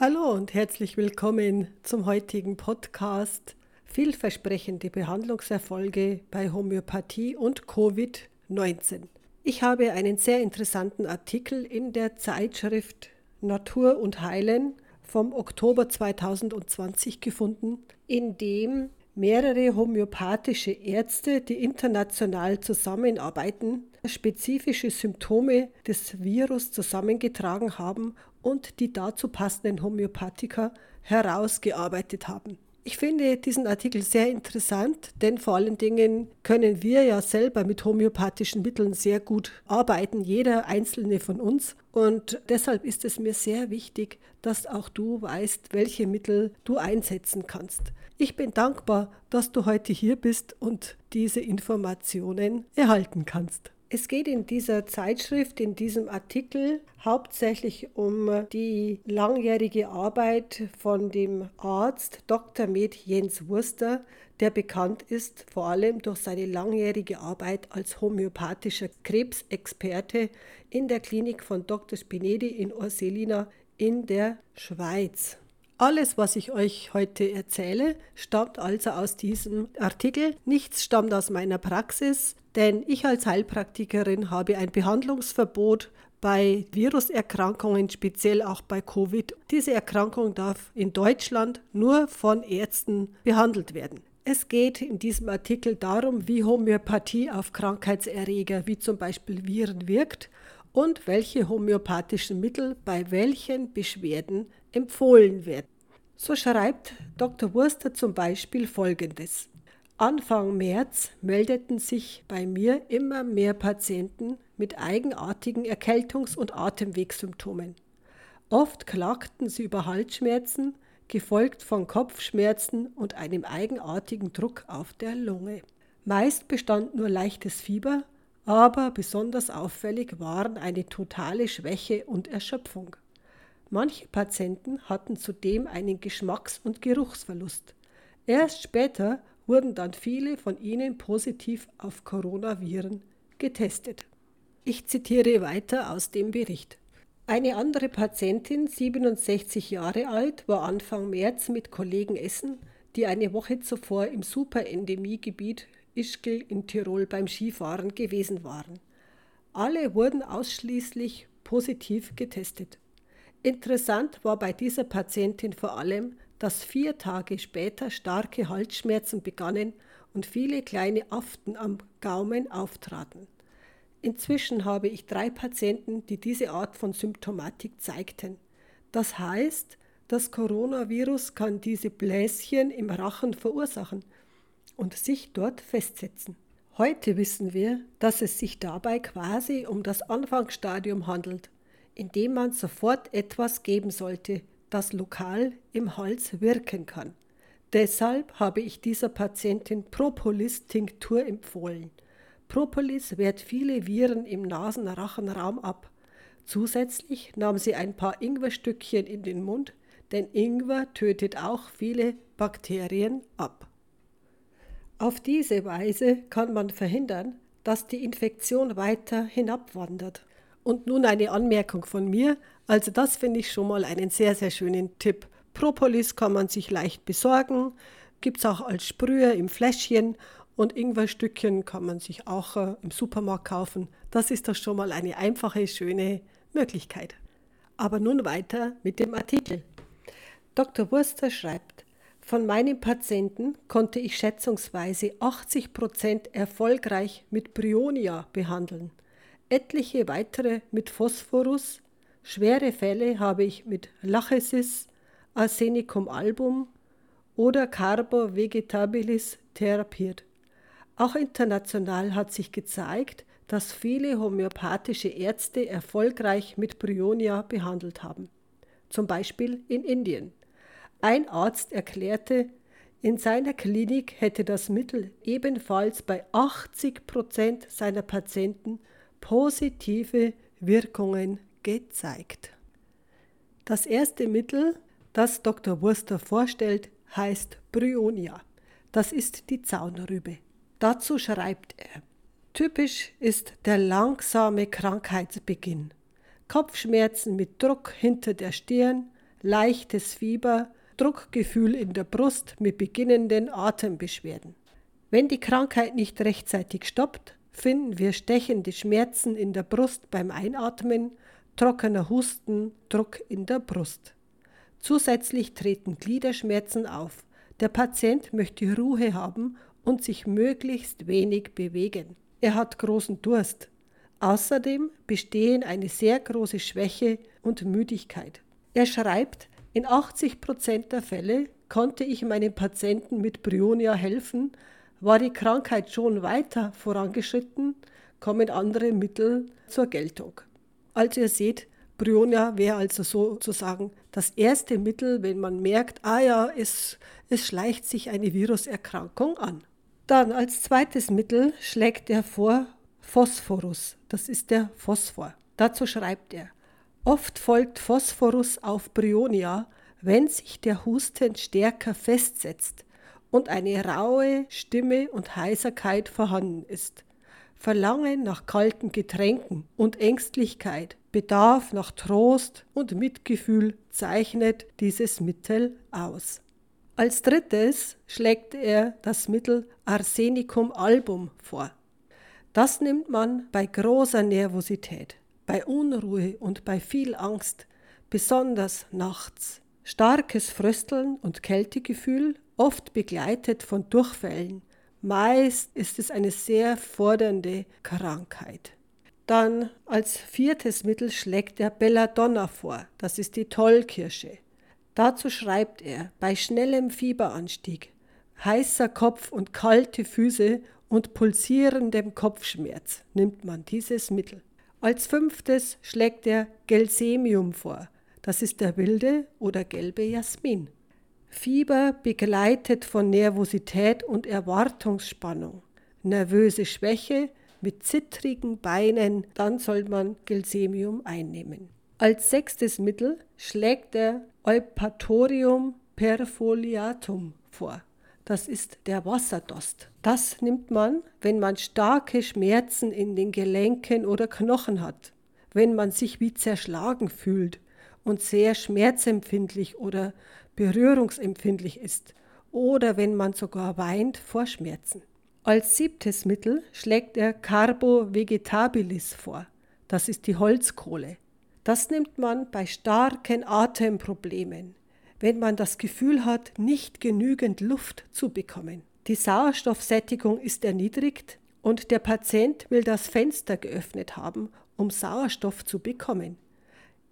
Hallo und herzlich willkommen zum heutigen Podcast Vielversprechende Behandlungserfolge bei Homöopathie und Covid-19. Ich habe einen sehr interessanten Artikel in der Zeitschrift Natur und Heilen vom Oktober 2020 gefunden, in dem mehrere homöopathische Ärzte, die international zusammenarbeiten, spezifische Symptome des Virus zusammengetragen haben und die dazu passenden Homöopathika herausgearbeitet haben. Ich finde diesen Artikel sehr interessant, denn vor allen Dingen können wir ja selber mit homöopathischen Mitteln sehr gut arbeiten, jeder einzelne von uns. Und deshalb ist es mir sehr wichtig, dass auch du weißt, welche Mittel du einsetzen kannst. Ich bin dankbar, dass du heute hier bist und diese Informationen erhalten kannst. Es geht in dieser Zeitschrift, in diesem Artikel hauptsächlich um die langjährige Arbeit von dem Arzt Dr. Med Jens Wurster, der bekannt ist vor allem durch seine langjährige Arbeit als homöopathischer Krebsexperte in der Klinik von Dr. Spinedi in Orselina in der Schweiz. Alles, was ich euch heute erzähle, stammt also aus diesem Artikel. Nichts stammt aus meiner Praxis, denn ich als Heilpraktikerin habe ein Behandlungsverbot bei Viruserkrankungen, speziell auch bei Covid. Diese Erkrankung darf in Deutschland nur von Ärzten behandelt werden. Es geht in diesem Artikel darum, wie Homöopathie auf Krankheitserreger wie zum Beispiel Viren wirkt und welche homöopathischen Mittel bei welchen Beschwerden empfohlen werden. So schreibt Dr. Wurster zum Beispiel Folgendes. Anfang März meldeten sich bei mir immer mehr Patienten mit eigenartigen Erkältungs- und Atemwegssymptomen. Oft klagten sie über Halsschmerzen, gefolgt von Kopfschmerzen und einem eigenartigen Druck auf der Lunge. Meist bestand nur leichtes Fieber, aber besonders auffällig waren eine totale Schwäche und Erschöpfung. Manche Patienten hatten zudem einen Geschmacks- und Geruchsverlust. Erst später wurden dann viele von ihnen positiv auf Coronaviren getestet. Ich zitiere weiter aus dem Bericht. Eine andere Patientin, 67 Jahre alt, war Anfang März mit Kollegen essen, die eine Woche zuvor im Superendemiegebiet Ischgl in Tirol beim Skifahren gewesen waren. Alle wurden ausschließlich positiv getestet. Interessant war bei dieser Patientin vor allem, dass vier Tage später starke Halsschmerzen begannen und viele kleine Aften am Gaumen auftraten. Inzwischen habe ich drei Patienten, die diese Art von Symptomatik zeigten. Das heißt, das Coronavirus kann diese Bläschen im Rachen verursachen und sich dort festsetzen. Heute wissen wir, dass es sich dabei quasi um das Anfangsstadium handelt, in dem man sofort etwas geben sollte, das lokal im Hals wirken kann. Deshalb habe ich dieser Patientin Propolis-Tinktur empfohlen. Propolis wehrt viele Viren im Nasenrachenraum ab. Zusätzlich nahm sie ein paar Ingwerstückchen in den Mund, denn Ingwer tötet auch viele Bakterien ab. Auf diese Weise kann man verhindern, dass die Infektion weiter hinabwandert. Und nun eine Anmerkung von mir. Also das finde ich schon mal einen sehr, sehr schönen Tipp. Propolis kann man sich leicht besorgen, gibt es auch als Sprüher im Fläschchen und Ingwerstückchen kann man sich auch äh, im Supermarkt kaufen. Das ist doch schon mal eine einfache, schöne Möglichkeit. Aber nun weiter mit dem Artikel. Dr. Wurster schreibt, von meinen Patienten konnte ich schätzungsweise 80 Prozent erfolgreich mit Bryonia behandeln etliche weitere mit Phosphorus. Schwere Fälle habe ich mit Lachesis, Arsenicum album oder Carbo vegetabilis therapiert. Auch international hat sich gezeigt, dass viele homöopathische Ärzte erfolgreich mit Bryonia behandelt haben. Zum Beispiel in Indien. Ein Arzt erklärte, in seiner Klinik hätte das Mittel ebenfalls bei 80 Prozent seiner Patienten positive Wirkungen gezeigt. Das erste Mittel, das Dr. Wurster vorstellt, heißt Bryonia. Das ist die Zaunrübe. Dazu schreibt er, typisch ist der langsame Krankheitsbeginn. Kopfschmerzen mit Druck hinter der Stirn, leichtes Fieber, Druckgefühl in der Brust mit beginnenden Atembeschwerden. Wenn die Krankheit nicht rechtzeitig stoppt, finden wir stechende Schmerzen in der Brust beim Einatmen, trockener Husten, Druck in der Brust. Zusätzlich treten Gliederschmerzen auf. Der Patient möchte Ruhe haben und sich möglichst wenig bewegen. Er hat großen Durst. Außerdem bestehen eine sehr große Schwäche und Müdigkeit. Er schreibt, in 80 Prozent der Fälle konnte ich meinem Patienten mit Bryonia helfen, war die Krankheit schon weiter vorangeschritten, kommen andere Mittel zur Geltung. Also ihr seht, Bryonia wäre also sozusagen das erste Mittel, wenn man merkt, ah ja, es, es schleicht sich eine Viruserkrankung an. Dann als zweites Mittel schlägt er vor Phosphorus, das ist der Phosphor. Dazu schreibt er, oft folgt Phosphorus auf Bryonia, wenn sich der Husten stärker festsetzt und eine raue Stimme und Heiserkeit vorhanden ist. Verlangen nach kalten Getränken und Ängstlichkeit, Bedarf nach Trost und Mitgefühl zeichnet dieses Mittel aus. Als drittes schlägt er das Mittel Arsenicum album vor. Das nimmt man bei großer Nervosität, bei Unruhe und bei viel Angst, besonders nachts. Starkes Frösteln und Kältegefühl, oft begleitet von Durchfällen. Meist ist es eine sehr fordernde Krankheit. Dann als viertes Mittel schlägt er Belladonna vor, das ist die Tollkirsche. Dazu schreibt er, bei schnellem Fieberanstieg, heißer Kopf und kalte Füße und pulsierendem Kopfschmerz nimmt man dieses Mittel. Als fünftes schlägt er Gelsemium vor. Das ist der wilde oder gelbe Jasmin. Fieber begleitet von Nervosität und Erwartungsspannung. Nervöse Schwäche mit zittrigen Beinen, dann soll man Gelsemium einnehmen. Als sechstes Mittel schlägt er Eupatorium perfoliatum vor. Das ist der Wasserdost. Das nimmt man, wenn man starke Schmerzen in den Gelenken oder Knochen hat, wenn man sich wie zerschlagen fühlt und sehr schmerzempfindlich oder berührungsempfindlich ist oder wenn man sogar weint vor Schmerzen. Als siebtes Mittel schlägt er Carbo vegetabilis vor. Das ist die Holzkohle. Das nimmt man bei starken Atemproblemen, wenn man das Gefühl hat, nicht genügend Luft zu bekommen. Die Sauerstoffsättigung ist erniedrigt und der Patient will das Fenster geöffnet haben, um Sauerstoff zu bekommen.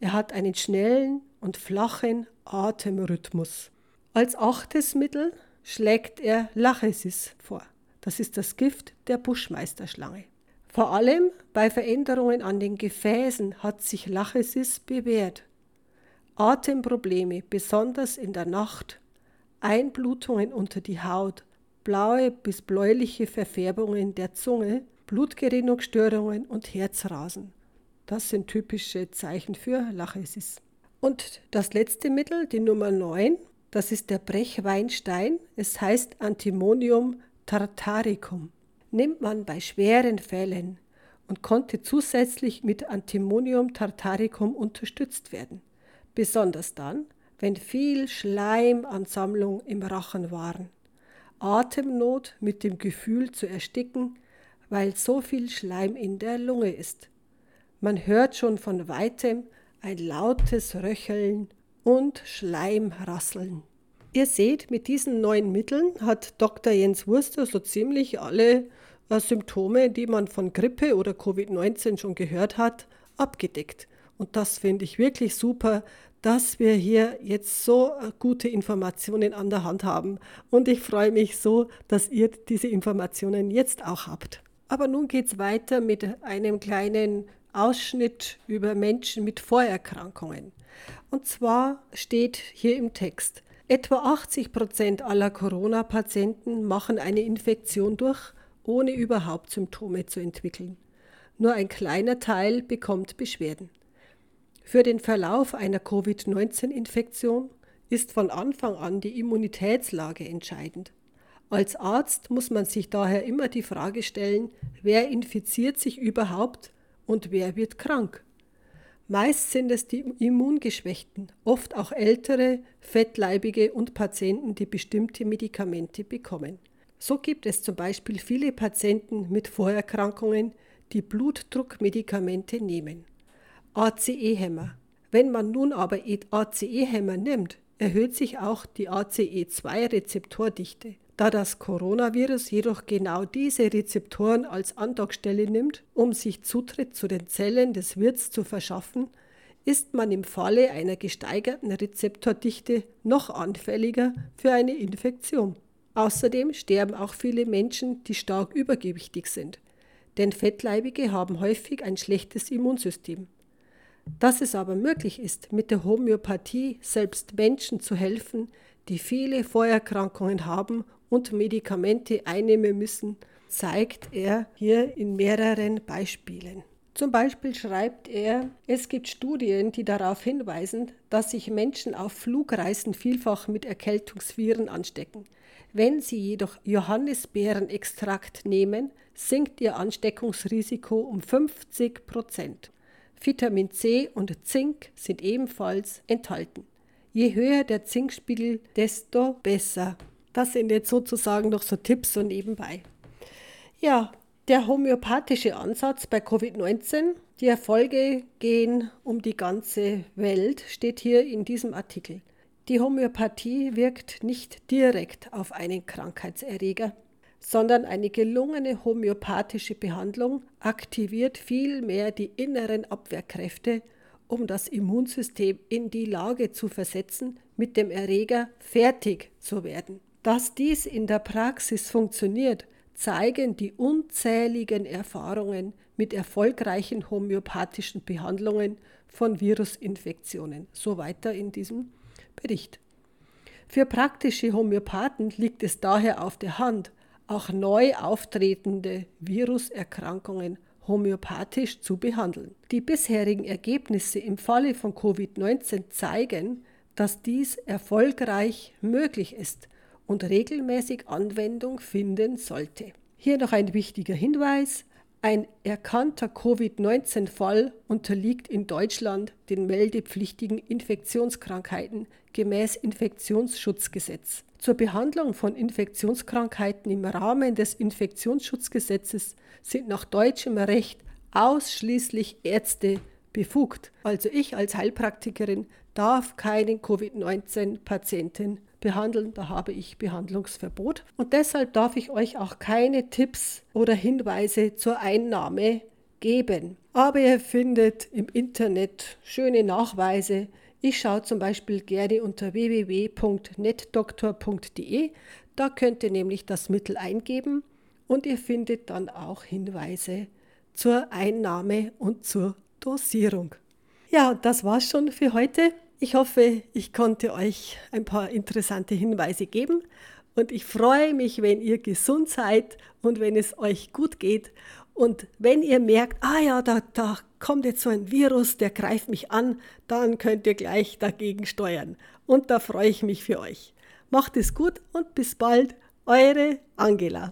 Er hat einen schnellen und flachen Atemrhythmus. Als achtes Mittel schlägt er Lachesis vor. Das ist das Gift der Buschmeisterschlange. Vor allem bei Veränderungen an den Gefäßen hat sich Lachesis bewährt. Atemprobleme, besonders in der Nacht, Einblutungen unter die Haut, blaue bis bläuliche Verfärbungen der Zunge, Blutgerinnungsstörungen und Herzrasen. Das sind typische Zeichen für Lachesis. Und das letzte Mittel, die Nummer 9, das ist der Brechweinstein. Es heißt Antimonium tartaricum. Nimmt man bei schweren Fällen und konnte zusätzlich mit Antimonium tartaricum unterstützt werden besonders dann, wenn viel Schleimansammlung im Rachen waren. Atemnot mit dem Gefühl zu ersticken, weil so viel Schleim in der Lunge ist. Man hört schon von weitem ein lautes Röcheln und Schleimrasseln. Ihr seht, mit diesen neuen Mitteln hat Dr. Jens Wurster so ziemlich alle äh, Symptome, die man von Grippe oder Covid-19 schon gehört hat, abgedeckt. Und das finde ich wirklich super, dass wir hier jetzt so äh, gute Informationen an der Hand haben. Und ich freue mich so, dass ihr diese Informationen jetzt auch habt. Aber nun geht es weiter mit einem kleinen Ausschnitt über Menschen mit Vorerkrankungen. Und zwar steht hier im Text, etwa 80 Prozent aller Corona-Patienten machen eine Infektion durch, ohne überhaupt Symptome zu entwickeln. Nur ein kleiner Teil bekommt Beschwerden. Für den Verlauf einer Covid-19-Infektion ist von Anfang an die Immunitätslage entscheidend. Als Arzt muss man sich daher immer die Frage stellen, wer infiziert sich überhaupt und wer wird krank. Meist sind es die Immungeschwächten, oft auch ältere, fettleibige und Patienten, die bestimmte Medikamente bekommen. So gibt es zum Beispiel viele Patienten mit Vorerkrankungen, die Blutdruckmedikamente nehmen. ACE-Hämmer. Wenn man nun aber ACE-Hämmer nimmt, erhöht sich auch die ACE2-Rezeptordichte. Da das Coronavirus jedoch genau diese Rezeptoren als Andockstelle nimmt, um sich Zutritt zu den Zellen des Wirts zu verschaffen, ist man im Falle einer gesteigerten Rezeptordichte noch anfälliger für eine Infektion. Außerdem sterben auch viele Menschen, die stark übergewichtig sind, denn Fettleibige haben häufig ein schlechtes Immunsystem. Dass es aber möglich ist, mit der Homöopathie selbst Menschen zu helfen, die viele Vorerkrankungen haben und Medikamente einnehmen müssen, zeigt er hier in mehreren Beispielen. Zum Beispiel schreibt er, es gibt Studien, die darauf hinweisen, dass sich Menschen auf Flugreisen vielfach mit Erkältungsviren anstecken. Wenn sie jedoch Johannisbeerenextrakt nehmen, sinkt ihr Ansteckungsrisiko um 50 Prozent. Vitamin C und Zink sind ebenfalls enthalten. Je höher der Zinkspiegel, desto besser. Das sind jetzt sozusagen noch so Tipps so nebenbei. Ja, der homöopathische Ansatz bei Covid-19, die Erfolge gehen um die ganze Welt, steht hier in diesem Artikel. Die Homöopathie wirkt nicht direkt auf einen Krankheitserreger, sondern eine gelungene homöopathische Behandlung aktiviert vielmehr die inneren Abwehrkräfte, um das Immunsystem in die Lage zu versetzen, mit dem Erreger fertig zu werden. Dass dies in der Praxis funktioniert, zeigen die unzähligen Erfahrungen mit erfolgreichen homöopathischen Behandlungen von Virusinfektionen. So weiter in diesem Bericht. Für praktische Homöopathen liegt es daher auf der Hand, auch neu auftretende Viruserkrankungen homöopathisch zu behandeln. Die bisherigen Ergebnisse im Falle von Covid-19 zeigen, dass dies erfolgreich möglich ist und regelmäßig Anwendung finden sollte. Hier noch ein wichtiger Hinweis. Ein erkannter Covid-19-Fall unterliegt in Deutschland den meldepflichtigen Infektionskrankheiten gemäß Infektionsschutzgesetz. Zur Behandlung von Infektionskrankheiten im Rahmen des Infektionsschutzgesetzes sind nach deutschem Recht ausschließlich Ärzte befugt. Also ich als Heilpraktikerin darf keinen Covid-19-Patienten behandeln, da habe ich Behandlungsverbot. Und deshalb darf ich euch auch keine Tipps oder Hinweise zur Einnahme geben. Aber ihr findet im Internet schöne Nachweise. Ich schaue zum Beispiel gerne unter www.netdoktor.de. Da könnt ihr nämlich das Mittel eingeben und ihr findet dann auch Hinweise zur Einnahme und zur Dosierung. Ja, das war's schon für heute. Ich hoffe, ich konnte euch ein paar interessante Hinweise geben und ich freue mich, wenn ihr gesund seid und wenn es euch gut geht und wenn ihr merkt, ah ja, da, da kommt jetzt so ein Virus, der greift mich an, dann könnt ihr gleich dagegen steuern. Und da freue ich mich für euch. Macht es gut und bis bald, eure Angela.